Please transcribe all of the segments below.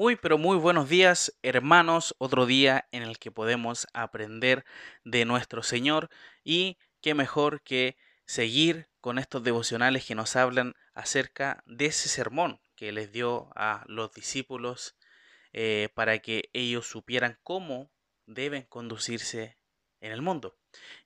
Muy, pero muy buenos días, hermanos. Otro día en el que podemos aprender de nuestro Señor y qué mejor que seguir con estos devocionales que nos hablan acerca de ese sermón que les dio a los discípulos eh, para que ellos supieran cómo deben conducirse en el mundo.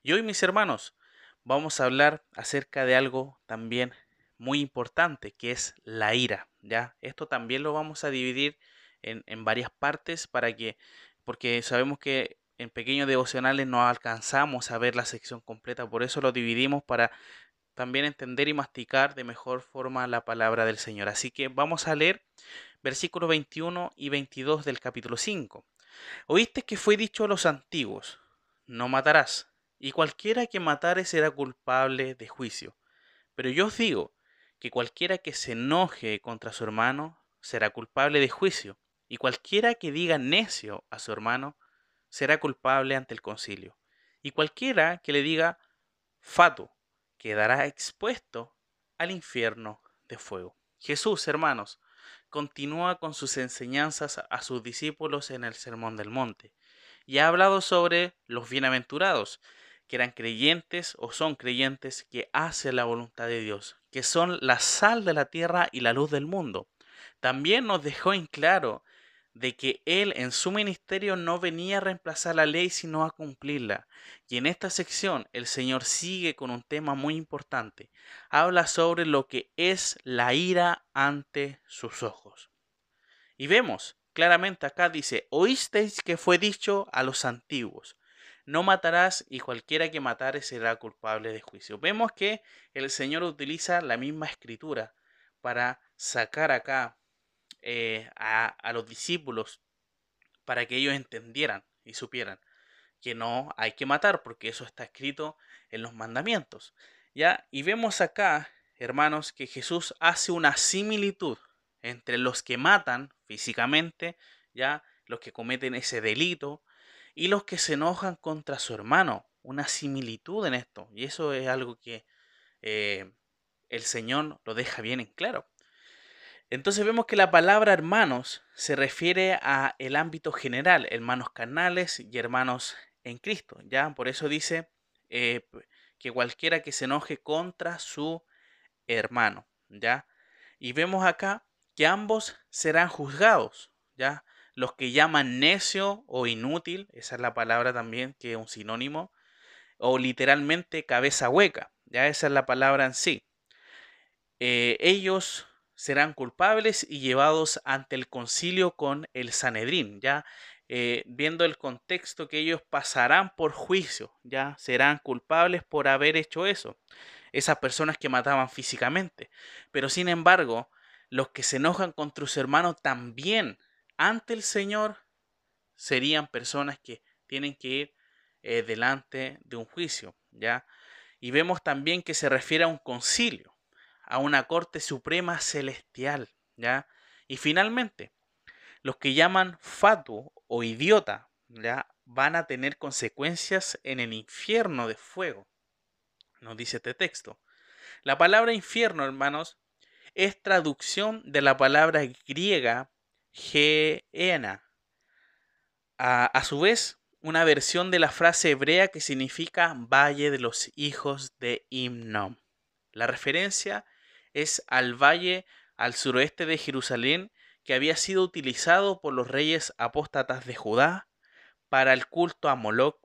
Y hoy, mis hermanos, vamos a hablar acerca de algo también muy importante, que es la ira. ¿ya? Esto también lo vamos a dividir en, varias partes para que, porque sabemos que en pequeños devocionales no alcanzamos a ver la sección completa, por eso lo dividimos para también entender y masticar de mejor forma la palabra del Señor. Así que vamos a leer versículos 21 y 22 del capítulo 5. Oíste que fue dicho a los antiguos, no matarás, y cualquiera que matare será culpable de juicio. Pero yo os digo que cualquiera que se enoje contra su hermano será culpable de juicio y cualquiera que diga necio a su hermano será culpable ante el concilio. Y cualquiera que le diga fato quedará expuesto al infierno de fuego. Jesús, hermanos, continúa con sus enseñanzas a sus discípulos en el Sermón del Monte y ha hablado sobre los bienaventurados, que eran creyentes o son creyentes que hacen la voluntad de Dios, que son la sal de la tierra y la luz del mundo. También nos dejó en claro de que Él en su ministerio no venía a reemplazar la ley, sino a cumplirla. Y en esta sección el Señor sigue con un tema muy importante. Habla sobre lo que es la ira ante sus ojos. Y vemos claramente acá dice, oísteis que fue dicho a los antiguos, no matarás y cualquiera que matare será culpable de juicio. Vemos que el Señor utiliza la misma escritura para sacar acá eh, a, los discípulos para que ellos entendieran y supieran que no hay que matar porque eso está escrito en los mandamientos. ¿ya? Y vemos acá, hermanos, que Jesús hace una similitud entre los que matan físicamente, ya los que cometen ese delito y los que se enojan contra su hermano. Una similitud en esto. Y eso es algo que eh, el Señor lo deja bien en claro. Entonces vemos que la palabra hermanos se refiere a el ámbito general, hermanos carnales y hermanos en Cristo, ¿ya? Por eso dice eh, que cualquiera que se enoje contra su hermano, ¿ya? Y vemos acá que ambos serán juzgados, ¿ya? Los que llaman necio o inútil, esa es la palabra también que es un sinónimo, o literalmente cabeza hueca, ya esa es la palabra en sí. Eh, ellos serán culpables y llevados ante el concilio con el Sanedrín, ya eh, viendo el contexto que ellos pasarán por juicio, ya serán culpables por haber hecho eso, esas personas que mataban físicamente. Pero sin embargo, los que se enojan contra sus hermanos también ante el Señor serían personas que tienen que ir eh, delante de un juicio, ya. Y vemos también que se refiere a un concilio a una corte suprema celestial, ¿ya? Y finalmente, los que llaman fatuo o idiota, ¿ya? Van a tener consecuencias en el infierno de fuego, nos dice este texto. La palabra infierno, hermanos, es traducción de la palabra griega geena. A, a, su vez, una versión de la frase hebrea que significa Valle de los hijos de Himnom. La referencia es al valle al suroeste de Jerusalén que había sido utilizado por los reyes apóstatas de Judá para el culto a Moloch,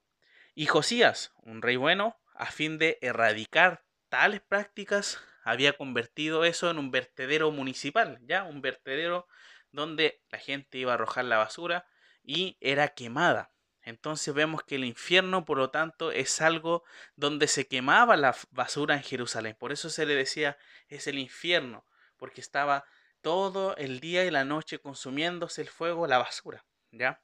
y Josías, un rey bueno, a fin de erradicar tales prácticas, había convertido eso en un vertedero municipal, ya un vertedero donde la gente iba a arrojar la basura y era quemada. Entonces vemos que el infierno, por lo tanto, es algo donde se quemaba la basura en Jerusalén. Por eso se le decía es el infierno, porque estaba todo el día y la noche consumiéndose el fuego, la basura, ¿ya?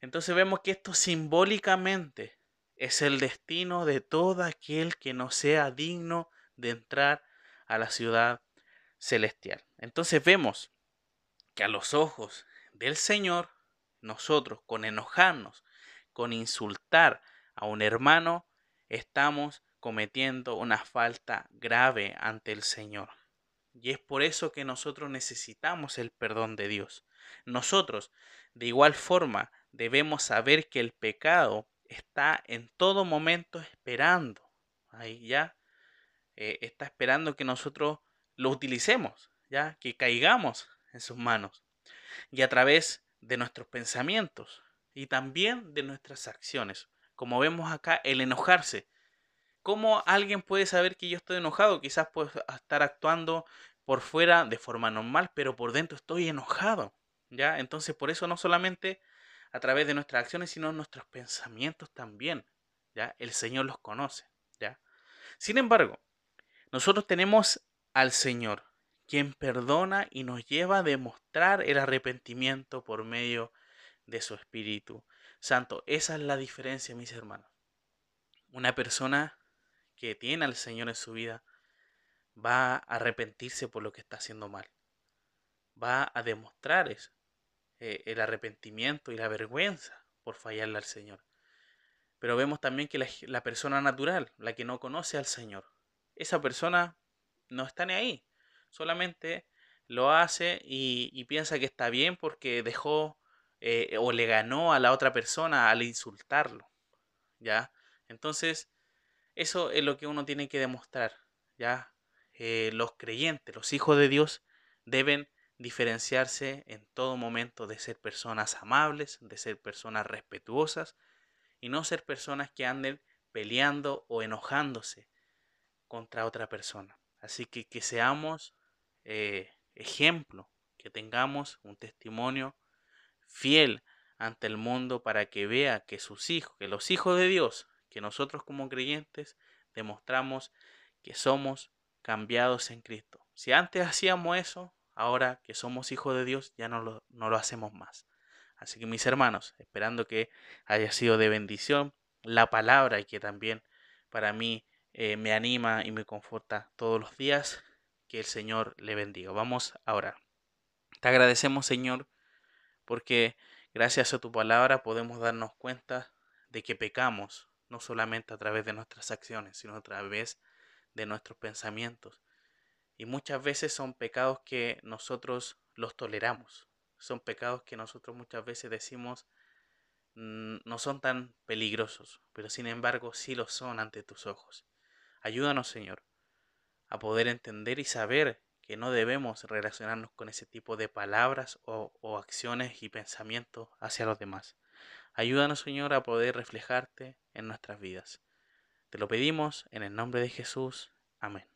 Entonces vemos que esto simbólicamente es el destino de todo aquel que no sea digno de entrar a la ciudad celestial. Entonces vemos que a los ojos del Señor, nosotros con enojarnos, con insultar a un hermano, estamos cometiendo una falta grave ante el Señor. Y es por eso que nosotros necesitamos el perdón de Dios. Nosotros, de igual forma, debemos saber que el pecado está en todo momento esperando. Ahí ya eh, está esperando que nosotros lo utilicemos, ya que caigamos en sus manos. Y a través de nuestros pensamientos y también de nuestras acciones. Como vemos acá, el enojarse. ¿Cómo alguien puede saber que yo estoy enojado? Quizás puedo estar actuando por fuera de forma normal, pero por dentro estoy enojado. ¿Ya? Entonces, por eso no solamente a través de nuestras acciones, sino nuestros pensamientos también. ¿Ya? El Señor los conoce. ¿Ya? Sin embargo, nosotros tenemos al Señor, quien perdona y nos lleva a demostrar el arrepentimiento por medio de su Espíritu Santo. Esa es la diferencia, mis hermanos. Una persona que tiene al Señor en su vida va a arrepentirse por lo que está haciendo mal. Va a demostrar eso, eh, el arrepentimiento y la vergüenza por fallarle al Señor. Pero vemos también que la persona natural, la que no conoce al Señor, esa persona no está ni ahí. Solamente lo hace y, piensa que está bien porque dejó eh, o le ganó a la otra persona al insultarlo. ¿Ya? Entonces, eso es lo que uno tiene que demostrar. ¿Ya? Eh, los creyentes, los hijos de Dios, deben diferenciarse en todo momento de ser personas amables, de ser personas respetuosas y no ser personas que anden peleando o enojándose contra otra persona. Así que que seamos eh, ejemplo, que tengamos un testimonio fiel ante el mundo para que vea que sus hijos, que los hijos de Dios, que nosotros como creyentes demostramos que somos cambiados en Cristo. Si antes hacíamos eso, ahora que somos hijos de Dios ya no lo, no lo hacemos más. Así que mis hermanos, esperando que haya sido de bendición la palabra y que también para mí eh, me anima y me conforta todos los días. Que el Señor le bendiga. Vamos a orar. Te agradecemos, Señor, porque gracias a tu palabra podemos darnos cuenta de que pecamos, no solamente a través de nuestras acciones, sino a través de nuestros pensamientos. Y muchas veces son pecados que nosotros los toleramos. Son pecados que nosotros muchas veces decimos mm, no son tan peligrosos, pero sin embargo sí lo son ante tus ojos. Ayúdanos, Señor, a poder entender y saber que no debemos relacionarnos con ese tipo de palabras o, acciones y pensamientos hacia los demás. Ayúdanos, Señor, a poder reflejarte en nuestras vidas. Te lo pedimos en el nombre de Jesús. Amén.